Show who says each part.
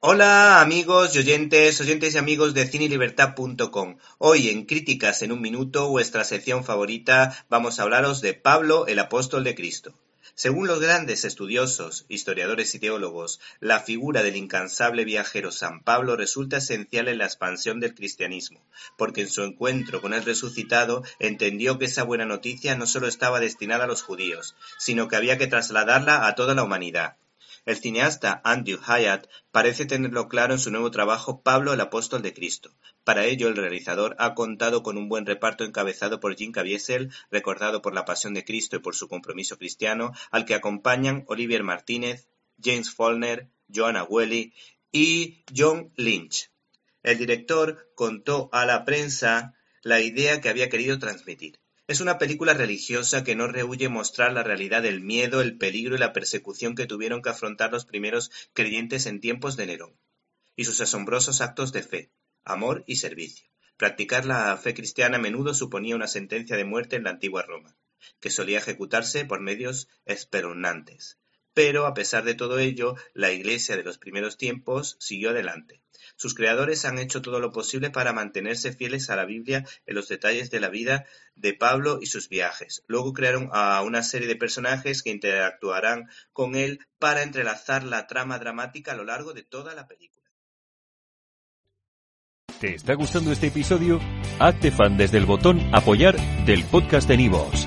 Speaker 1: Hola amigos y oyentes, oyentes y amigos de cinelibertad.com. Hoy en Críticas en un Minuto, vuestra sección favorita, vamos a hablaros de Pablo, el apóstol de Cristo. Según los grandes estudiosos, historiadores y teólogos, la figura del incansable viajero San Pablo resulta esencial en la expansión del cristianismo, porque en su encuentro con el resucitado entendió que esa buena noticia no solo estaba destinada a los judíos, sino que había que trasladarla a toda la humanidad. El cineasta Andrew Hyatt parece tenerlo claro en su nuevo trabajo Pablo el apóstol de Cristo. Para ello, el realizador ha contado con un buen reparto encabezado por Jim Caviezel, recordado por la pasión de Cristo y por su compromiso cristiano, al que acompañan Olivier Martínez, James Follner, Joanna Welly y John Lynch. El director contó a la prensa la idea que había querido transmitir. Es una película religiosa que no rehuye mostrar la realidad del miedo, el peligro y la persecución que tuvieron que afrontar los primeros creyentes en tiempos de Nerón, y sus asombrosos actos de fe, amor y servicio. Practicar la fe cristiana a menudo suponía una sentencia de muerte en la antigua Roma, que solía ejecutarse por medios espeluznantes. Pero, a pesar de todo ello, la Iglesia de los primeros tiempos siguió adelante. Sus creadores han hecho todo lo posible para mantenerse fieles a la Biblia en los detalles de la vida de Pablo y sus viajes. Luego crearon a una serie de personajes que interactuarán con él para entrelazar la trama dramática a lo largo de toda la película.
Speaker 2: ¿Te está gustando este episodio? Hazte fan desde el botón apoyar del podcast de Nivos.